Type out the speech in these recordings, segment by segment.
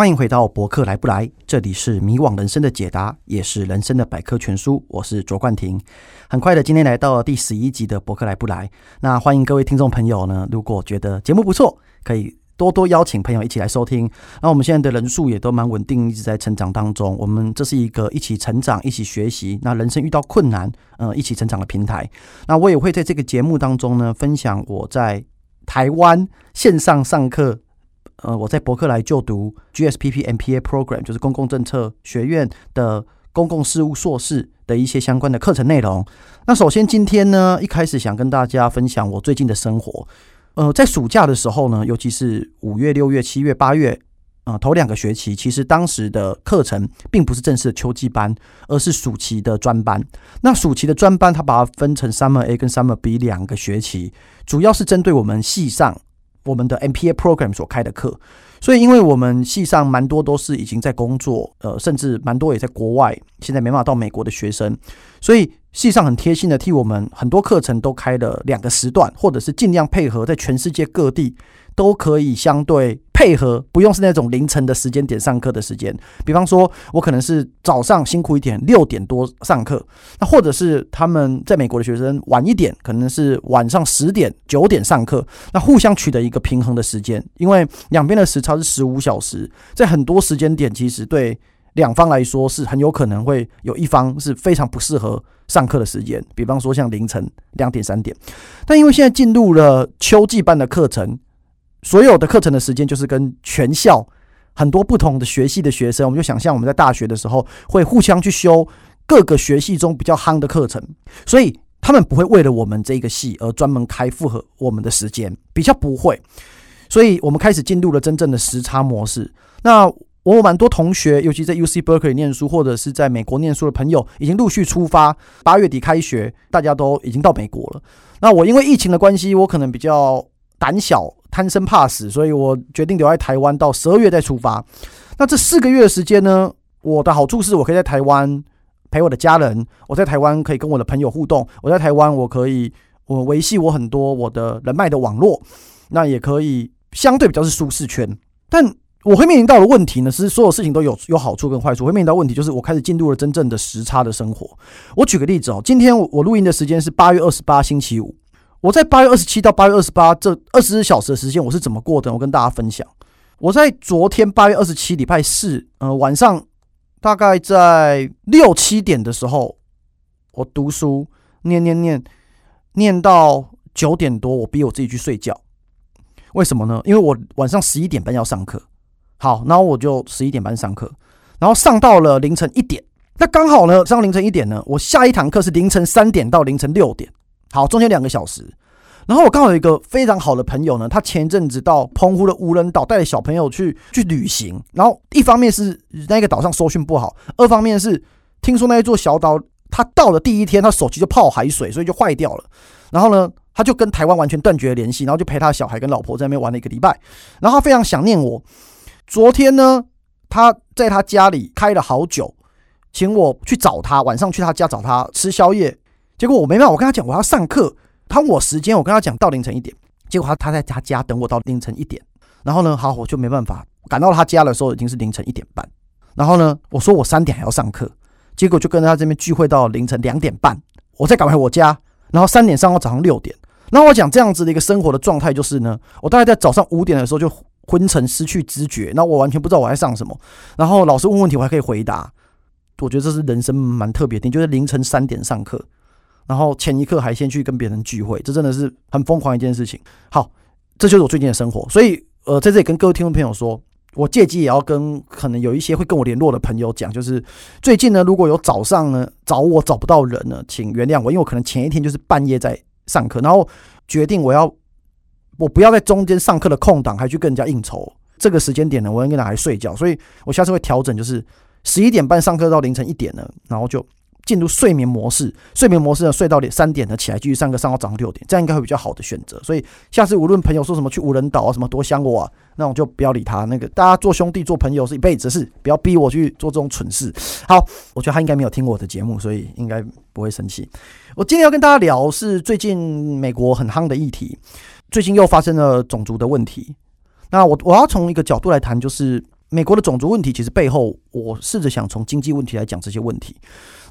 欢迎回到博客来不来，这里是迷惘人生的解答，也是人生的百科全书。我是卓冠廷。很快的，今天来到第十一集的博客来不来。那欢迎各位听众朋友呢，如果觉得节目不错，可以多多邀请朋友一起来收听。那我们现在的人数也都蛮稳定，一直在成长当中。我们这是一个一起成长、一起学习，那人生遇到困难，呃，一起成长的平台。那我也会在这个节目当中呢，分享我在台湾线上上课。呃，我在伯克莱就读 GSPP MPA Program，就是公共政策学院的公共事务硕士的一些相关的课程内容。那首先今天呢，一开始想跟大家分享我最近的生活。呃，在暑假的时候呢，尤其是五月、六月、七月、八月，呃，头两个学期，其实当时的课程并不是正式的秋季班，而是暑期的专班。那暑期的专班，它把它分成 Summer A 跟 Summer B 两个学期，主要是针对我们系上。我们的 MPA program 所开的课，所以因为我们系上蛮多都是已经在工作，呃，甚至蛮多也在国外，现在没办法到美国的学生，所以系上很贴心的替我们很多课程都开了两个时段，或者是尽量配合在全世界各地都可以相对。配合不用是那种凌晨的时间点上课的时间，比方说我可能是早上辛苦一点，六点多上课，那或者是他们在美国的学生晚一点，可能是晚上十点九点上课，那互相取得一个平衡的时间，因为两边的时差是十五小时，在很多时间点其实对两方来说是很有可能会有一方是非常不适合上课的时间，比方说像凌晨两点三点，但因为现在进入了秋季班的课程。所有的课程的时间就是跟全校很多不同的学系的学生，我们就想象我们在大学的时候会互相去修各个学系中比较夯的课程，所以他们不会为了我们这个系而专门开复合我们的时间，比较不会。所以我们开始进入了真正的时差模式。那我有蛮多同学，尤其在 UC Berkeley 念书或者是在美国念书的朋友，已经陆续出发。八月底开学，大家都已经到美国了。那我因为疫情的关系，我可能比较胆小。贪生怕死，所以我决定留在台湾，到十二月再出发。那这四个月的时间呢？我的好处是我可以在台湾陪我的家人，我在台湾可以跟我的朋友互动，我在台湾我可以我维系我很多我的人脉的网络，那也可以相对比较是舒适圈。但我会面临到的问题呢，是所有事情都有有好处跟坏处。我会面临到问题就是我开始进入了真正的时差的生活。我举个例子哦，今天我录音的时间是八月二十八星期五。我在八月二十七到八月二十八这二十四小时的时间，我是怎么过的？我跟大家分享。我在昨天八月二十七礼拜四，呃，晚上大概在六七点的时候，我读书念念念念到九点多，我逼我自己去睡觉。为什么呢？因为我晚上十一点半要上课。好，然后我就十一点半上课，然后上到了凌晨一点。那刚好呢，上凌晨一点呢，我下一堂课是凌晨三点到凌晨六点。好，中间两个小时，然后我刚好有一个非常好的朋友呢，他前一阵子到澎湖的无人岛带着小朋友去去旅行，然后一方面是那个岛上收讯不好，二方面是听说那一座小岛，他到了第一天他手机就泡海水，所以就坏掉了，然后呢，他就跟台湾完全断绝联系，然后就陪他小孩跟老婆在那边玩了一个礼拜，然后他非常想念我，昨天呢，他在他家里开了好久，请我去找他，晚上去他家找他吃宵夜。结果我没办法，我跟他讲我要上课，他问我时间，我跟他讲到凌晨一点。结果他他在他家等我到凌晨一点，然后呢，好，我就没办法赶到他家的时候已经是凌晨一点半。然后呢，我说我三点还要上课，结果就跟他这边聚会到凌晨两点半，我再赶回我家，然后三点上到早上六点。那我讲这样子的一个生活的状态就是呢，我大概在早上五点的时候就昏沉失去知觉，那我完全不知道我在上什么。然后老师问问题我还可以回答，我觉得这是人生蛮特别的，就是凌晨三点上课。然后前一刻还先去跟别人聚会，这真的是很疯狂一件事情。好，这就是我最近的生活。所以，呃，在这里跟各位听众朋友说，我借机也要跟可能有一些会跟我联络的朋友讲，就是最近呢，如果有早上呢找我找不到人呢，请原谅我，因为我可能前一天就是半夜在上课，然后决定我要我不要在中间上课的空档还去跟人家应酬，这个时间点呢，我应该拿来睡觉，所以我下次会调整，就是十一点半上课到凌晨一点呢，然后就。进入睡眠模式，睡眠模式呢，睡到点三点呢，起来继续上课，上到早上六点，这样应该会比较好的选择。所以下次无论朋友说什么去无人岛啊，什么多想我啊，那我就不要理他。那个大家做兄弟做朋友是一辈子的事，不要逼我去做这种蠢事。好，我觉得他应该没有听过我的节目，所以应该不会生气。我今天要跟大家聊是最近美国很夯的议题，最近又发生了种族的问题。那我我要从一个角度来谈，就是美国的种族问题其实背后，我试着想从经济问题来讲这些问题。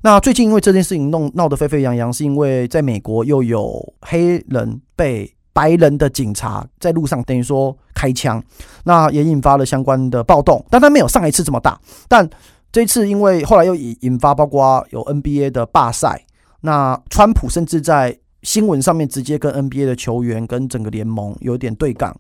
那最近因为这件事情弄闹得沸沸扬扬，是因为在美国又有黑人被白人的警察在路上等于说开枪，那也引发了相关的暴动，但它没有上一次这么大。但这次因为后来又引引发，包括有 NBA 的罢赛，那川普甚至在新闻上面直接跟 NBA 的球员跟整个联盟有点对杠。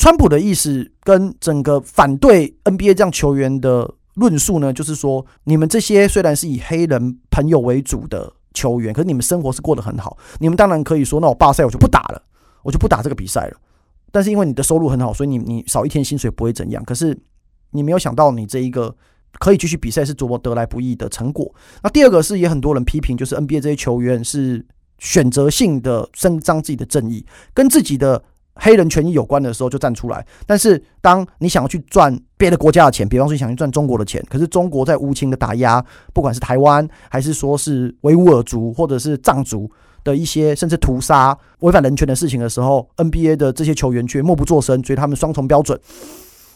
川普的意思跟整个反对 NBA 这样球员的论述呢，就是说你们这些虽然是以黑人朋友为主的球员，可是你们生活是过得很好，你们当然可以说，那我罢赛我就不打了，我就不打这个比赛了。但是因为你的收入很好，所以你你少一天薪水不会怎样。可是你没有想到你这一个可以继续比赛是多么得来不易的成果。那第二个是也很多人批评，就是 NBA 这些球员是选择性的伸张自己的正义，跟自己的。黑人权益有关的时候就站出来，但是当你想要去赚别的国家的钱，比方说你想去赚中国的钱，可是中国在无情的打压，不管是台湾还是说是维吾尔族或者是藏族的一些甚至屠杀、违反人权的事情的时候，NBA 的这些球员却默不作声，所以他们双重标准，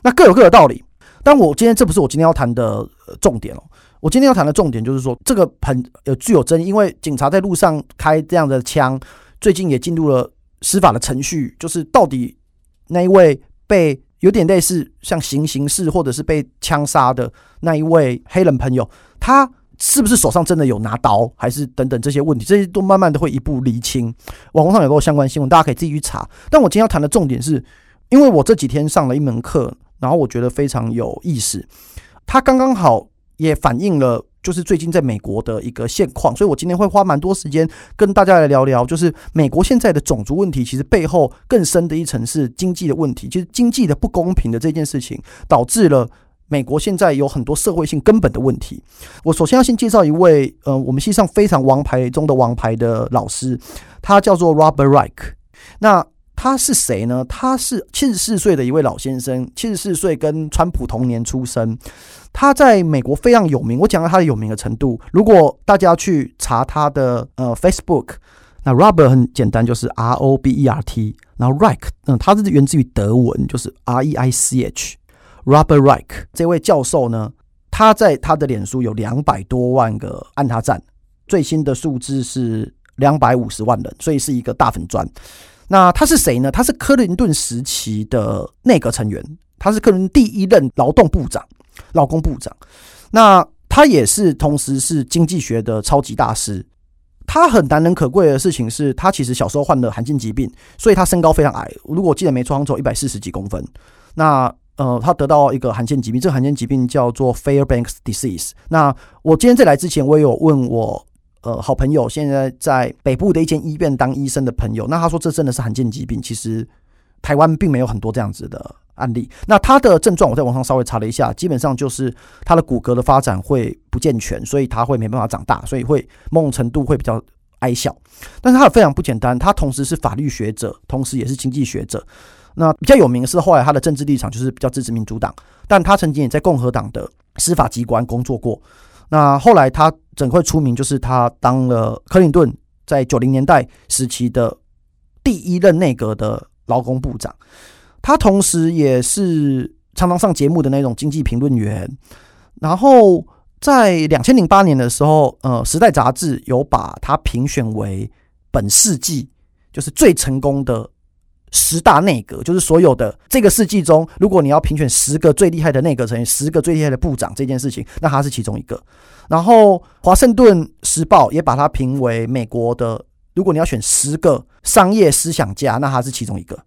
那各有各的道理。但我今天这不是我今天要谈的重点哦，我今天要谈的重点就是说这个很有具有争议，因为警察在路上开这样的枪，最近也进入了。司法的程序就是到底那一位被有点类似像行刑式或者是被枪杀的那一位黑人朋友，他是不是手上真的有拿刀，还是等等这些问题，这些都慢慢的会一步厘清。网络上有个相关新闻，大家可以自己去查。但我今天要谈的重点是，因为我这几天上了一门课，然后我觉得非常有意思，它刚刚好也反映了。就是最近在美国的一个现况，所以我今天会花蛮多时间跟大家来聊聊，就是美国现在的种族问题，其实背后更深的一层是经济的问题，就是经济的不公平的这件事情，导致了美国现在有很多社会性根本的问题。我首先要先介绍一位，呃，我们系上非常王牌中的王牌的老师，他叫做 Robert Reich。那他是谁呢？他是七十四岁的一位老先生，七十四岁跟川普同年出生。他在美国非常有名。我讲到他的有名的程度，如果大家去查他的呃 Facebook，那 Robert 很简单，就是 R O B E R T，然后 Reich，嗯，他是源自于德文，就是 R E I C H。Robert Reich 这位教授呢，他在他的脸书有两百多万个按他赞，最新的数字是两百五十万人，所以是一个大粉专。那他是谁呢？他是克林顿时期的内阁成员，他是克林第一任劳动部长、劳工部长。那他也是同时是经济学的超级大师。他很难能可贵的事情是他其实小时候患了罕见疾病，所以他身高非常矮。如果我记得没错，好像只有一百四十几公分。那呃，他得到一个罕见疾病，这个罕见疾病叫做 Fairbanks disease。那我今天在来之前，我也有问我。呃，好朋友现在在北部的一间医院当医生的朋友，那他说这真的是罕见疾病。其实台湾并没有很多这样子的案例。那他的症状我在网上稍微查了一下，基本上就是他的骨骼的发展会不健全，所以他会没办法长大，所以会某种程度会比较矮小。但是他非常不简单，他同时是法律学者，同时也是经济学者。那比较有名是后来他的政治立场就是比较支持民主党，但他曾经也在共和党的司法机关工作过。那后来他整个出名，就是他当了克林顿在九零年代时期的第一任内阁的劳工部长。他同时也是常常上节目的那种经济评论员。然后在两千零八年的时候，呃，《时代》杂志有把他评选为本世纪就是最成功的。十大内阁就是所有的这个世纪中，如果你要评选十个最厉害的内阁成员，十个最厉害的部长这件事情，那他是其中一个。然后，《华盛顿时报》也把他评为美国的，如果你要选十个商业思想家，那他是其中一个。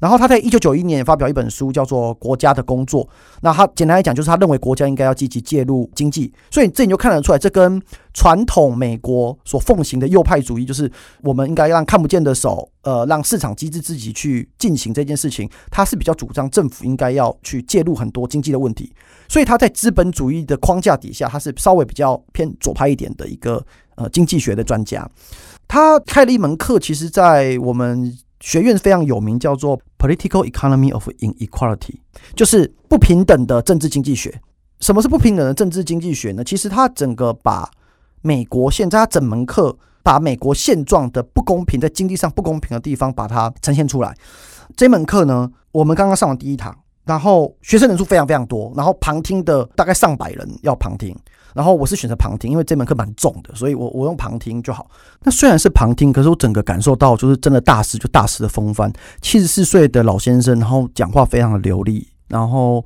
然后他在一九九一年发表一本书，叫做《国家的工作》。那他简单来讲，就是他认为国家应该要积极介入经济。所以这你就看得出来，这跟传统美国所奉行的右派主义，就是我们应该让看不见的手，呃，让市场机制自己去进行这件事情。他是比较主张政府应该要去介入很多经济的问题。所以他在资本主义的框架底下，他是稍微比较偏左派一点的一个呃经济学的专家。他开了一门课，其实，在我们。学院非常有名，叫做 Political Economy of Inequality，就是不平等的政治经济学。什么是不平等的政治经济学呢？其实它整个把美国现在它整门课把美国现状的不公平，在经济上不公平的地方，把它呈现出来。这门课呢，我们刚刚上完第一堂，然后学生人数非常非常多，然后旁听的大概上百人要旁听，然后我是选择旁听，因为这门课蛮重的，所以我我用旁听就好。那虽然是旁听，可是我整个感受到就是真的大师就大师的风范，七十四岁的老先生，然后讲话非常的流利，然后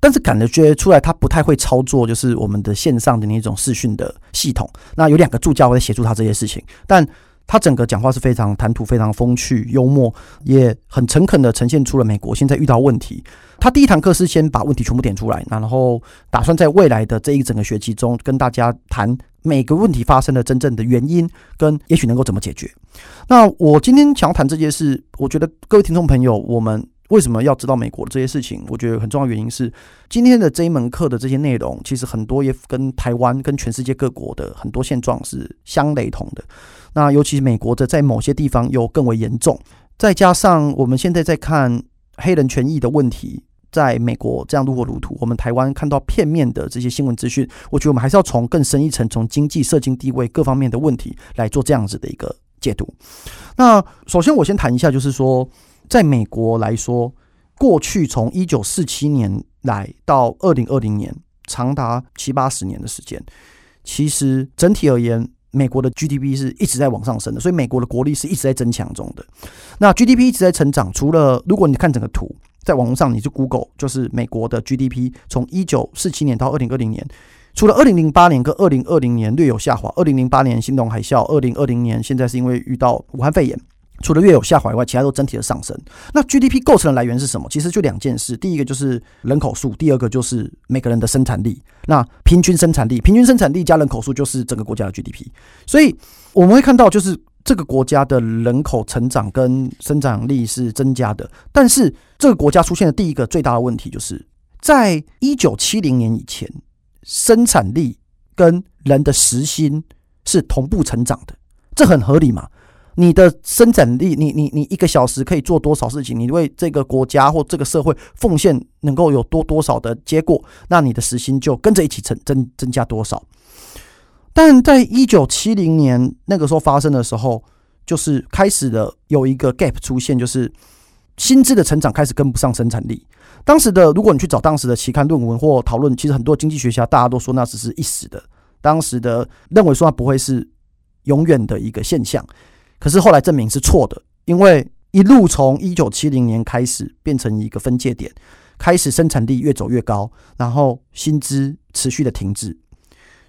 但是感觉出来他不太会操作，就是我们的线上的那种视讯的系统。那有两个助教会协助他这些事情，但。他整个讲话是非常谈吐非常风趣幽默，也很诚恳的呈现出了美国现在遇到问题。他第一堂课是先把问题全部点出来，然后打算在未来的这一整个学期中跟大家谈每个问题发生的真正的原因，跟也许能够怎么解决。那我今天想要谈这件事，我觉得各位听众朋友，我们。为什么要知道美国的这些事情？我觉得很重要原因是，今天的这一门课的这些内容，其实很多也跟台湾、跟全世界各国的很多现状是相雷同的。那尤其是美国的，在某些地方又更为严重。再加上我们现在在看黑人权益的问题，在美国这样如火如荼，我们台湾看到片面的这些新闻资讯，我觉得我们还是要从更深一层，从经济、社经地位各方面的问题来做这样子的一个解读。那首先，我先谈一下，就是说。在美国来说，过去从一九四七年来到二零二零年，长达七八十年的时间，其实整体而言，美国的 GDP 是一直在往上升的，所以美国的国力是一直在增强中的。那 GDP 一直在成长，除了如果你看整个图，在网络上你去 Google，就是美国的 GDP 从一九四七年到二零二零年，除了二零零八年跟二零二零年略有下滑，二零零八年金融海啸，二零二零年现在是因为遇到武汉肺炎。除了略有下滑以外，其他都整体的上升。那 GDP 构成的来源是什么？其实就两件事，第一个就是人口数，第二个就是每个人的生产力。那平均生产力，平均生产力加人口数就是整个国家的 GDP。所以我们会看到，就是这个国家的人口成长跟生产力是增加的。但是这个国家出现的第一个最大的问题，就是在一九七零年以前，生产力跟人的时薪是同步成长的，这很合理嘛？你的生产力，你你你一个小时可以做多少事情？你为这个国家或这个社会奉献能够有多多少的结果？那你的时薪就跟着一起增增增加多少？但在一九七零年那个时候发生的时候，就是开始的有一个 gap 出现，就是薪资的成长开始跟不上生产力。当时的如果你去找当时的期刊论文或讨论，其实很多经济学家大家都说那只是一时的，当时的认为说它不会是永远的一个现象。可是后来证明是错的，因为一路从一九七零年开始变成一个分界点，开始生产力越走越高，然后薪资持续的停滞。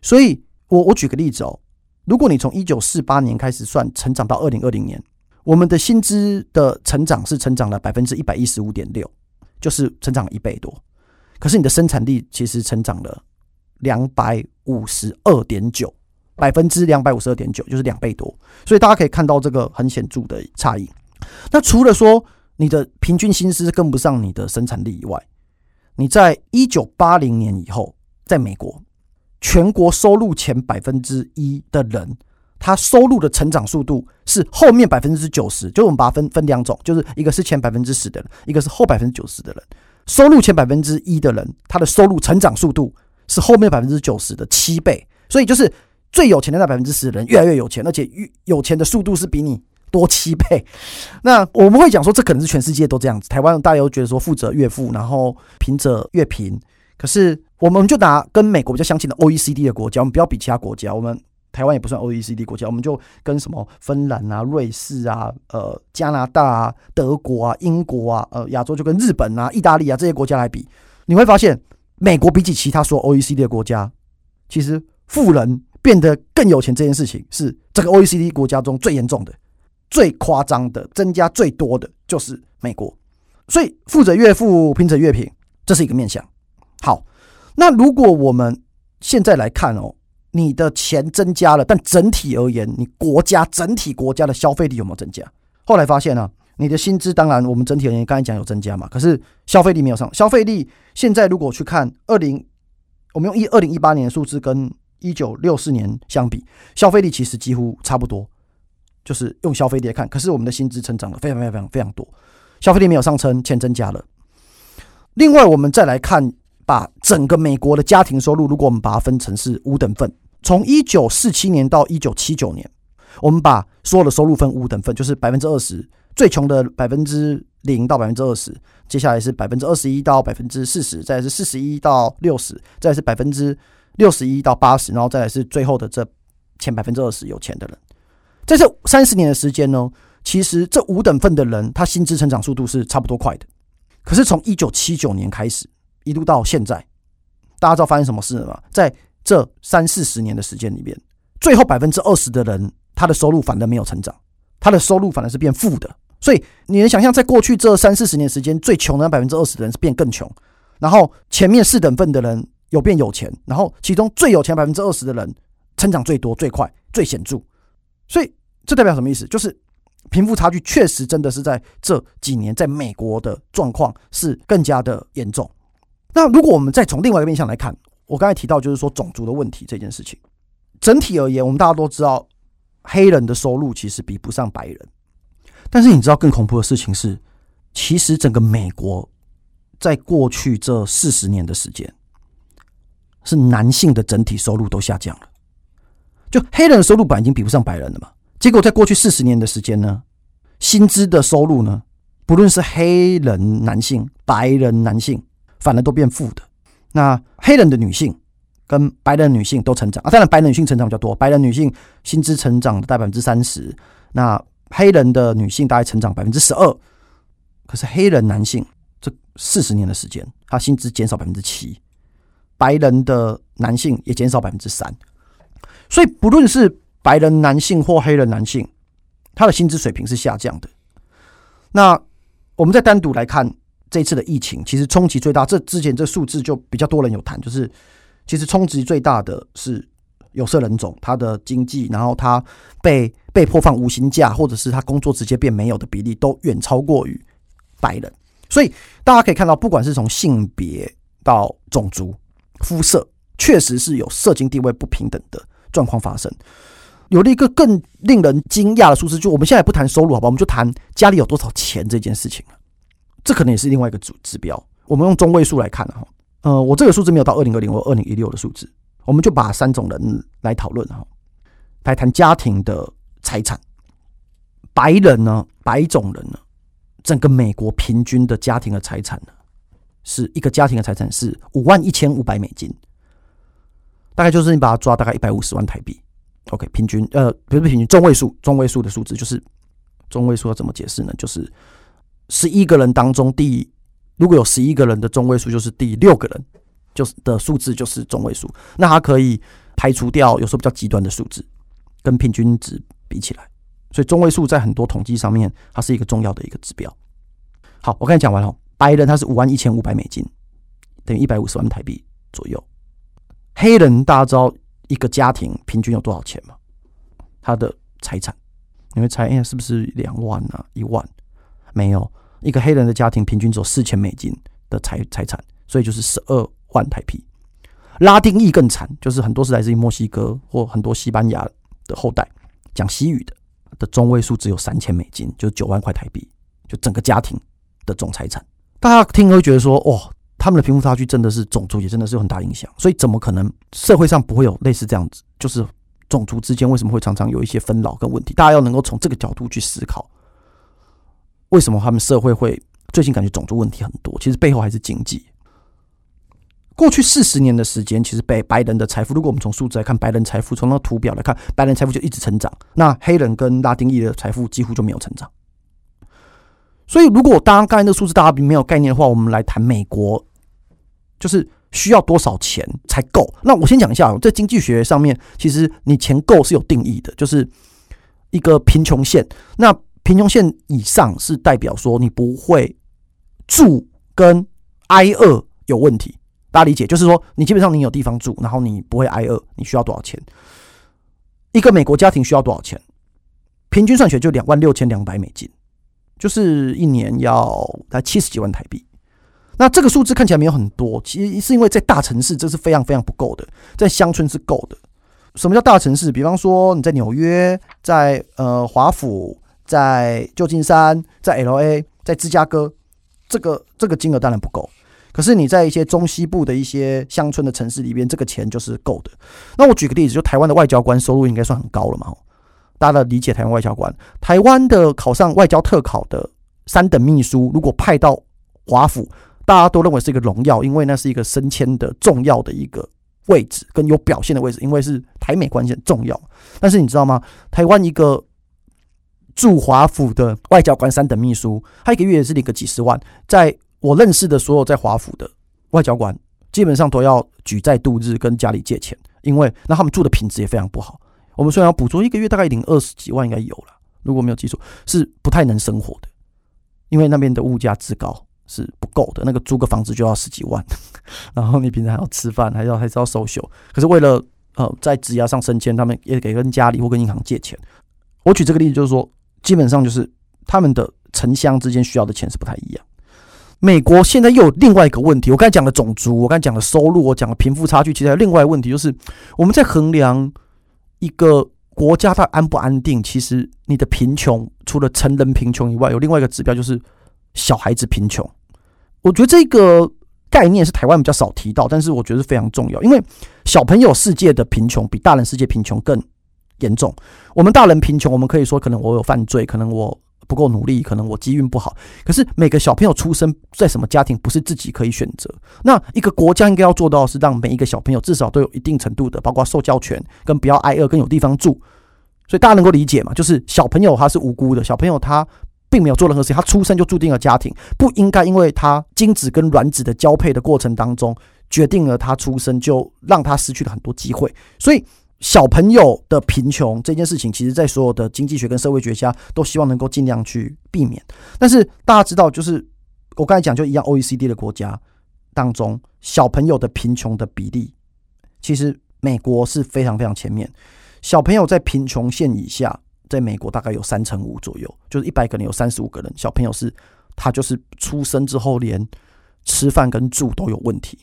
所以，我我举个例子哦，如果你从一九四八年开始算，成长到二零二零年，我们的薪资的成长是成长了百分之一百一十五点六，就是成长了一倍多。可是你的生产力其实成长了两百五十二点九。百分之两百五十二点九，就是两倍多，所以大家可以看到这个很显著的差异。那除了说你的平均薪资跟不上你的生产力以外，你在一九八零年以后，在美国全国收入前百分之一的人，他收入的成长速度是后面百分之九十，就我们把它分分两种，就是一个是前百分之十的人，一个是后百分之九十的人。收入前百分之一的人，他的收入成长速度是后面百分之九十的七倍，所以就是。最有钱的那百分之十的人越来越有钱，而且越有钱的速度是比你多七倍。那我们会讲说，这可能是全世界都这样子。台湾大家都觉得说，富者越富，然后贫者越贫。可是我们就拿跟美国比较相近的 OECD 的国家，我们不要比其他国家。我们台湾也不算 OECD 国家，我们就跟什么芬兰啊、瑞士啊、呃加拿大啊、德国啊、英国啊、呃亚洲就跟日本啊、意大利啊这些国家来比，你会发现，美国比起其他所有 OECD 的国家，其实富人。变得更有钱这件事情是这个 OECD 国家中最严重的、最夸张的、增加最多的，就是美国。所以富者越富，贫者越贫，这是一个面向。好，那如果我们现在来看哦，你的钱增加了，但整体而言，你国家整体国家的消费力有没有增加？后来发现呢、啊，你的薪资当然我们整体而言刚才讲有增加嘛，可是消费力没有上。消费力现在如果去看二零，我们用一二零一八年的数字跟。一九六四年相比，消费力其实几乎差不多，就是用消费力来看。可是我们的薪资成长了非常非常非常非常多，消费力没有上升，钱增加了。另外，我们再来看，把整个美国的家庭收入，如果我们把它分成是五等份，从一九四七年到一九七九年，我们把所有的收入分五等份，就是百分之二十，最穷的百分之零到百分之二十，接下来是百分之二十一到百分之四十，再是四十一到六十，再是百分之六十一到八十，然后再来是最后的这前百分之二十有钱的人。在这三十年的时间呢，其实这五等份的人，他薪资成长速度是差不多快的。可是从一九七九年开始，一路到现在，大家知道发生什么事了吗？在这三四十年的时间里面，最后百分之二十的人，他的收入反而没有成长，他的收入反而是变负的。所以你能想象，在过去这三四十年时间，最穷的那百分之二十的人是变更穷，然后前面四等份的人有变有钱，然后其中最有钱百分之二十的人成长最多、最快、最显著。所以这代表什么意思？就是贫富差距确实真的是在这几年在美国的状况是更加的严重。那如果我们再从另外一个面向来看，我刚才提到就是说种族的问题这件事情，整体而言，我们大家都知道黑人的收入其实比不上白人。但是你知道更恐怖的事情是，其实整个美国在过去这四十年的时间，是男性的整体收入都下降了。就黑人的收入本来已经比不上白人了嘛，结果在过去四十年的时间呢，薪资的收入呢，不论是黑人男性、白人男性，反而都变负的。那黑人的女性跟白人女性都成长啊，当然白人女性成长比较多，白人女性薪资成长大概百分之三十，那黑人的女性大概成长百分之十二，可是黑人男性这四十年的时间，他薪资减少百分之七，白人的男性也减少百分之三。所以，不论是白人男性或黑人男性，他的薪资水平是下降的。那我们再单独来看这次的疫情，其实冲击最大。这之前这数字就比较多人有谈，就是其实冲击最大的是有色人种，他的经济，然后他被被迫放无薪假，或者是他工作直接变没有的比例，都远超过于白人。所以大家可以看到，不管是从性别到种族、肤色，确实是有社经地位不平等的。状况发生，有了一个更令人惊讶的数字，就我们现在不谈收入，好吧？我们就谈家里有多少钱这件事情。这可能也是另外一个指指标。我们用中位数来看哈，呃，我这个数字没有到二零二零或二零一六的数字，我们就把三种人来讨论哈，来谈家庭的财产。白人呢，白种人呢，整个美国平均的家庭的财产呢，是一个家庭的财产是五万一千五百美金。大概就是你把它抓大概一百五十万台币，OK，平均呃不是平均中位数中位数的数字就是中位数要怎么解释呢？就是十一个人当中第如果有十一个人的中位数就是第六个人就是的数字就是中位数，那它可以排除掉有时候比较极端的数字跟平均值比起来，所以中位数在很多统计上面它是一个重要的一个指标。好，我刚才讲完了，白人他是五万一千五百美金，等于一百五十万台币左右。黑人大家知道一个家庭平均有多少钱吗？他的财产，你会猜，哎，是不是两万啊？一万？没有，一个黑人的家庭平均只有四千美金的财财产，所以就是十二万台币。拉丁裔更惨，就是很多是来自于墨西哥或很多西班牙的后代，讲西语的的中位数只有三千美金，就九万块台币，就整个家庭的总财产。大家听会觉得说，哇。他们的贫富差距真的是种族也真的是有很大影响，所以怎么可能社会上不会有类似这样子？就是种族之间为什么会常常有一些纷扰跟问题？大家要能够从这个角度去思考，为什么他们社会会最近感觉种族问题很多？其实背后还是经济。过去四十年的时间，其实被白人的财富，如果我们从数字来看，白人财富从那个图表来看，白人财富就一直成长，那黑人跟拉丁裔的财富几乎就没有成长。所以，如果当刚才那个数字大家没有概念的话，我们来谈美国。就是需要多少钱才够？那我先讲一下，在经济学上面，其实你钱够是有定义的，就是一个贫穷线。那贫穷线以上是代表说你不会住跟挨饿有问题，大家理解？就是说你基本上你有地方住，然后你不会挨饿，你需要多少钱？一个美国家庭需要多少钱？平均算起来就两万六千两百美金，就是一年要才七十几万台币。那这个数字看起来没有很多，其实是因为在大城市这是非常非常不够的，在乡村是够的。什么叫大城市？比方说你在纽约，在呃华府，在旧金山，在 LA，在芝加哥，这个这个金额当然不够。可是你在一些中西部的一些乡村的城市里边，这个钱就是够的。那我举个例子，就台湾的外交官收入应该算很高了嘛？大家的理解台湾外交官，台湾的考上外交特考的三等秘书如果派到华府，大家都认为是一个荣耀，因为那是一个升迁的重要的一个位置，跟有表现的位置，因为是台美关系很重要。但是你知道吗？台湾一个驻华府的外交官三等秘书，他一个月也是领个几十万。在我认识的所有在华府的外交官，基本上都要举债度日，跟家里借钱，因为那他们住的品质也非常不好。我们虽然要补助，一个月大概领二十几万，应该有了。如果没有记错，是不太能生活的，因为那边的物价之高是不够的。那个租个房子就要十几万，然后你平常还要吃饭，还要还是要 social。可是为了呃在职涯上升迁，他们也给跟家里或跟银行借钱。我举这个例子就是说，基本上就是他们的城乡之间需要的钱是不太一样。美国现在又有另外一个问题，我刚才讲的种族，我刚才讲的收入，我讲的贫富差距，其实还有另外一个问题，就是我们在衡量一个。国家它安不安定？其实你的贫穷，除了成人贫穷以外，有另外一个指标就是小孩子贫穷。我觉得这个概念是台湾比较少提到，但是我觉得是非常重要，因为小朋友世界的贫穷比大人世界贫穷更严重。我们大人贫穷，我们可以说可能我有犯罪，可能我。不够努力，可能我机运不好。可是每个小朋友出生在什么家庭，不是自己可以选择。那一个国家应该要做到的是，让每一个小朋友至少都有一定程度的，包括受教权，跟不要挨饿，跟有地方住。所以大家能够理解嘛？就是小朋友他是无辜的，小朋友他并没有做任何事情，他出生就注定了家庭，不应该因为他精子跟卵子的交配的过程当中，决定了他出生就让他失去了很多机会。所以。小朋友的贫穷这件事情，其实，在所有的经济学跟社会学家都希望能够尽量去避免。但是大家知道，就是我刚才讲，就一样，OECD 的国家当中，小朋友的贫穷的比例，其实美国是非常非常前面。小朋友在贫穷线以下，在美国大概有三成五左右，就是一百个人有三十五个人，小朋友是他就是出生之后连吃饭跟住都有问题。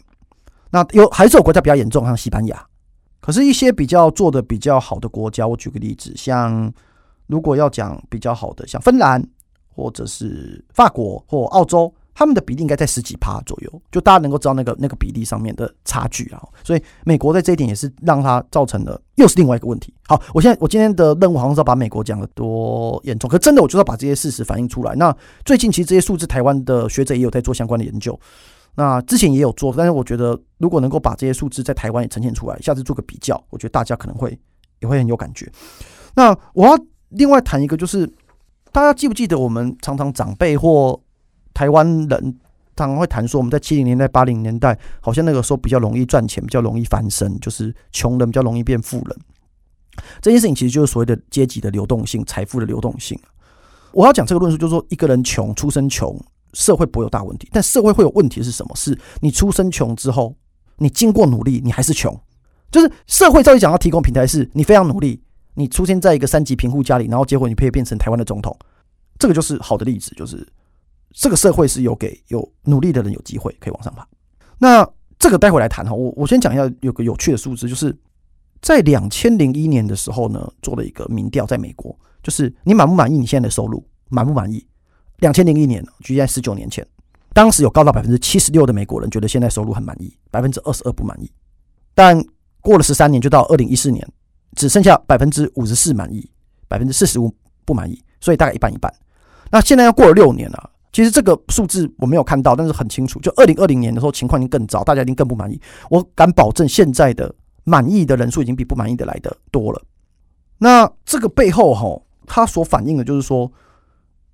那有还是有国家比较严重，像西班牙。可是，一些比较做的比较好的国家，我举个例子，像如果要讲比较好的，像芬兰或者是法国或澳洲，他们的比例应该在十几趴左右，就大家能够知道那个那个比例上面的差距啊。所以，美国在这一点也是让它造成了又是另外一个问题。好，我现在我今天的任务好像是要把美国讲得多严重，可真的我就要把这些事实反映出来。那最近其实这些数字，台湾的学者也有在做相关的研究。那之前也有做，但是我觉得如果能够把这些数字在台湾也呈现出来，下次做个比较，我觉得大家可能会也会很有感觉。那我要另外谈一个，就是大家记不记得我们常常长辈或台湾人常常会谈说，我们在七零年代、八零年代，好像那个时候比较容易赚钱，比较容易翻身，就是穷人比较容易变富人。这件事情其实就是所谓的阶级的流动性、财富的流动性。我要讲这个论述，就是说一个人穷，出生穷。社会不会有大问题，但社会会有问题是什么？是你出生穷之后，你经过努力，你还是穷。就是社会照理讲要提供平台，是你非常努力，你出现在一个三级贫户家里，然后结果你可以变成台湾的总统，这个就是好的例子。就是这个社会是有给有努力的人有机会可以往上爬。那这个待会来谈哈，我我先讲一下有个有趣的数字，就是在两千零一年的时候呢，做了一个民调，在美国，就是你满不满意你现在的收入，满不满意？两千零一年，居在十九年前，当时有高达百分之七十六的美国人觉得现在收入很满意，百分之二十二不满意。但过了十三年，就到二零一四年，只剩下百分之五十四满意，百分之四十五不满意，所以大概一半一半。那现在要过了六年了，其实这个数字我没有看到，但是很清楚，就二零二零年的时候情况已经更糟，大家一定更不满意。我敢保证，现在的满意的人数已经比不满意的来的多了。那这个背后哈，它所反映的就是说。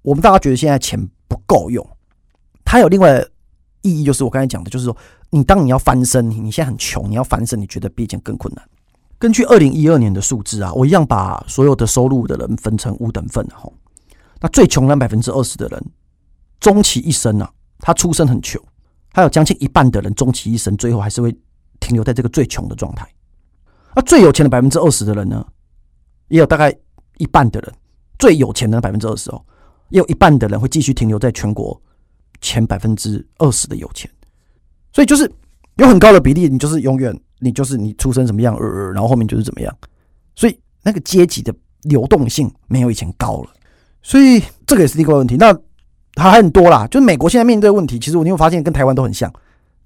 我们大家觉得现在钱不够用，它有另外意义，就是我刚才讲的，就是说，你当你要翻身，你现在很穷，你要翻身，你觉得比以前更困难。根据二零一二年的数字啊，我一样把所有的收入的人分成五等份哈。那最穷的百分之二十的人，终其一生啊，他出生很穷，还有将近一半的人终其一生，最后还是会停留在这个最穷的状态。那最有钱的百分之二十的人呢，也有大概一半的人，最有钱的百分之二十哦。也有一半的人会继续停留在全国前百分之二十的有钱，所以就是有很高的比例，你就是永远你就是你出生什么样，呃，然后后面就是怎么样，所以那个阶级的流动性没有以前高了，所以这个也是另一个问题。那还很多啦，就是美国现在面对的问题，其实我你会发现跟台湾都很像，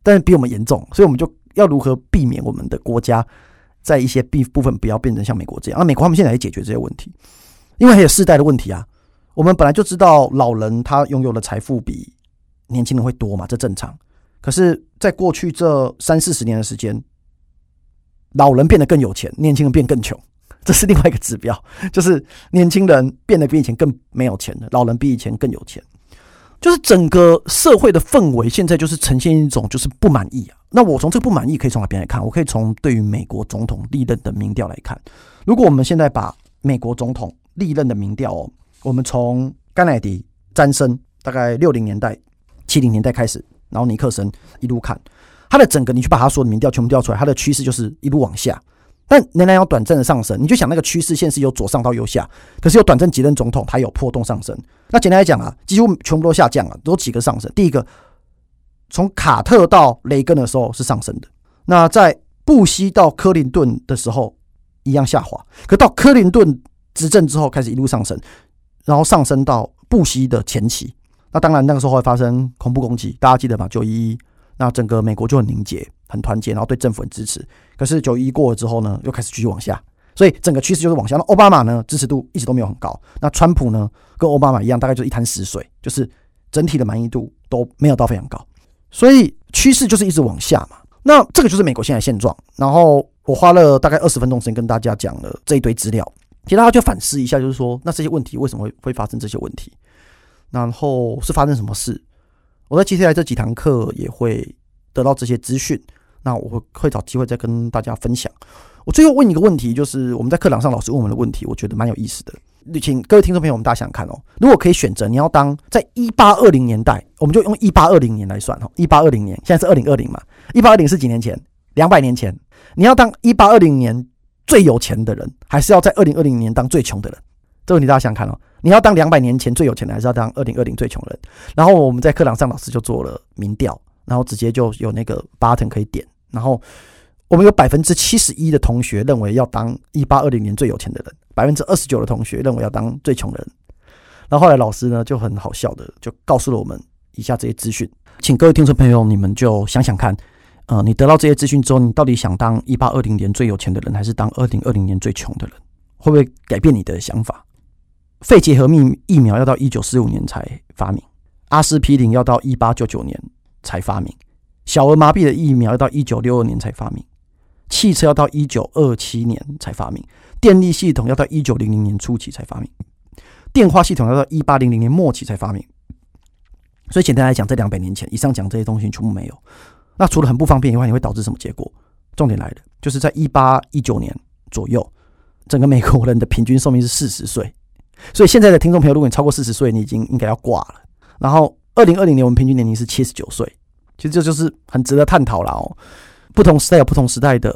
但是比我们严重，所以我们就要如何避免我们的国家在一些部部分不要变成像美国这样？那美国他们现在也解决这些问题，因为还有世代的问题啊。我们本来就知道老人他拥有的财富比年轻人会多嘛，这正常。可是，在过去这三四十年的时间，老人变得更有钱，年轻人变更穷，这是另外一个指标，就是年轻人变得比以前更没有钱了，老人比以前更有钱。就是整个社会的氛围现在就是呈现一种就是不满意啊。那我从这个不满意可以从哪边来看？我可以从对于美国总统历任的民调来看。如果我们现在把美国总统历任的民调哦，我们从甘乃迪、詹森大概六零年代、七零年代开始，然后尼克森一路看，他的整个你去把他说的民调全部调出来，他的趋势就是一路往下。但仍然有短暂的上升，你就想那个趋势线是由左上到右下，可是有短暂几任总统，它有波动上升。那简单来讲啊，几乎全部都下降了，有几个上升。第一个，从卡特到雷根的时候是上升的，那在布希到克林顿的时候一样下滑，可到克林顿执政之后开始一路上升，然后上升到布希的前期。那当然那个时候会发生恐怖攻击，大家记得吗？九一一，那整个美国就很凝结。很团结，然后对政府很支持。可是九一过了之后呢，又开始继续往下，所以整个趋势就是往下。那奥巴马呢，支持度一直都没有很高。那川普呢，跟奥巴马一样，大概就一潭死水，就是整体的满意度都没有到非常高。所以趋势就是一直往下嘛。那这个就是美国现在现状。然后我花了大概二十分钟时间跟大家讲了这一堆资料，其实大家就反思一下，就是说，那这些问题为什么会会发生这些问题？然后是发生什么事？我在接下来这几堂课也会得到这些资讯。那我会会找机会再跟大家分享。我最后问一个问题，就是我们在课堂上老师问我们的问题，我觉得蛮有意思的。请各位听众朋友，我们大家想看哦，如果可以选择，你要当在一八二零年代，我们就用一八二零年来算哈，一八二零年，现在是二零二零嘛，一八二零是几年前？两百年前。你要当一八二零年最有钱的人，还是要在二零二零年当最穷的人？这个问题大家想看哦，你要当两百年前最有钱的，还是要当二零二零最穷人？然后我们在课堂上老师就做了民调。然后直接就有那个 button 可以点，然后我们有百分之七十一的同学认为要当一八二零年最有钱的人，百分之二十九的同学认为要当最穷人。然后后来老师呢就很好笑的就告诉了我们以下这些资讯，请各位听众朋友你们就想想看，呃，你得到这些资讯之后，你到底想当一八二零年最有钱的人，还是当二零二零年最穷的人？会不会改变你的想法？肺结核疫疫苗要到一九四五年才发明，阿司匹林要到一八九九年。才发明小儿麻痹的疫苗，要到一九六二年才发明；汽车要到一九二七年才发明；电力系统要到一九零零年初期才发明；电话系统要到一八零零年末期才发明。所以简单来讲，这两百年前以上讲这些东西全部没有。那除了很不方便以外，你会导致什么结果？重点来了，就是在一八一九年左右，整个美国人的平均寿命是四十岁。所以现在的听众朋友，如果你超过四十岁，你已经应该要挂了。然后。二零二零年，我们平均年龄是七十九岁，其实这就是很值得探讨了哦。不同时代有不同时代的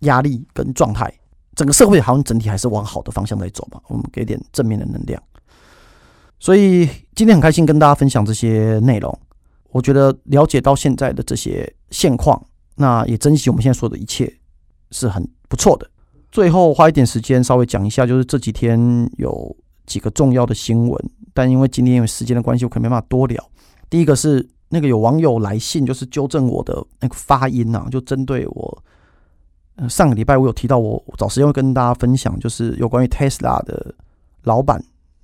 压力跟状态，整个社会好像整体还是往好的方向在走嘛。我们给点正面的能量。所以今天很开心跟大家分享这些内容。我觉得了解到现在的这些现况，那也珍惜我们现在所的一切，是很不错的。最后花一点时间稍微讲一下，就是这几天有几个重要的新闻，但因为今天因为时间的关系，我可能没办法多聊。第一个是那个有网友来信，就是纠正我的那个发音、啊，就针对我。上个礼拜我有提到，我找时间会跟大家分享，就是有关于 Tesla 的老板，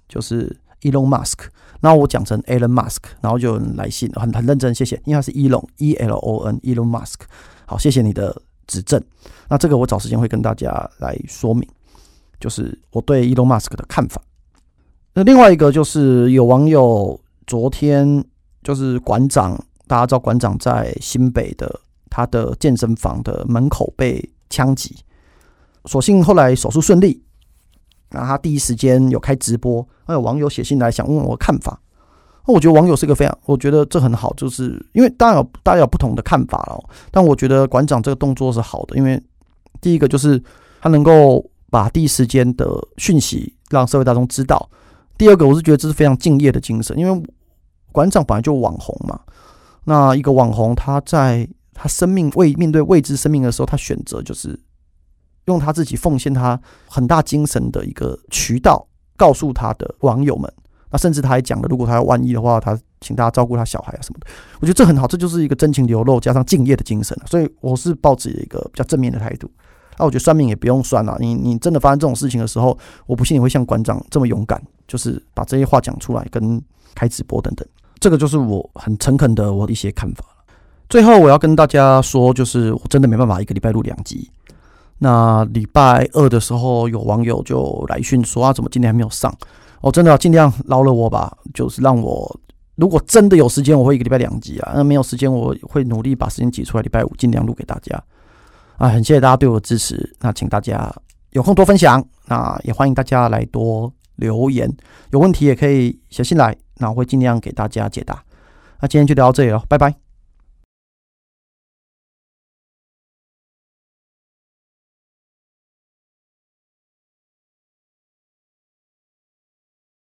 就是 Elon Musk。那我讲成 Elon Musk，然后就来信，很很认真，谢谢，因为他是 Elon E L O N Elon Musk。好，谢谢你的指正。那这个我找时间会跟大家来说明，就是我对 Elon Musk 的看法。那另外一个就是有网友昨天。就是馆长，大家知道馆长在新北的他的健身房的门口被枪击，所幸后来手术顺利。然后他第一时间有开直播，还有网友写信来想问我看法。那我觉得网友是个非常，我觉得这很好，就是因为当然有大家有不同的看法哦。但我觉得馆长这个动作是好的，因为第一个就是他能够把第一时间的讯息让社会大众知道。第二个，我是觉得这是非常敬业的精神，因为。馆长本来就网红嘛，那一个网红，他在他生命未面对未知生命的时候，他选择就是用他自己奉献他很大精神的一个渠道，告诉他的网友们。那甚至他还讲了，如果他要万一的话，他请大家照顾他小孩啊什么的。我觉得这很好，这就是一个真情流露加上敬业的精神。所以我是抱持一个比较正面的态度啊，我觉得算命也不用算了。你你真的发生这种事情的时候，我不信你会像馆长这么勇敢，就是把这些话讲出来，跟开直播等等。这个就是我很诚恳的我的一些看法。最后我要跟大家说，就是我真的没办法一个礼拜录两集。那礼拜二的时候，有网友就来讯说啊，怎么今天还没有上？我真的要尽量饶了我吧，就是让我如果真的有时间，我会一个礼拜两集啊。那没有时间，我会努力把时间挤出来，礼拜五尽量录给大家。啊，很谢谢大家对我的支持。那请大家有空多分享，那也欢迎大家来多留言，有问题也可以写信来，那我会尽量给大家解答。那今天就聊到这里了，拜拜。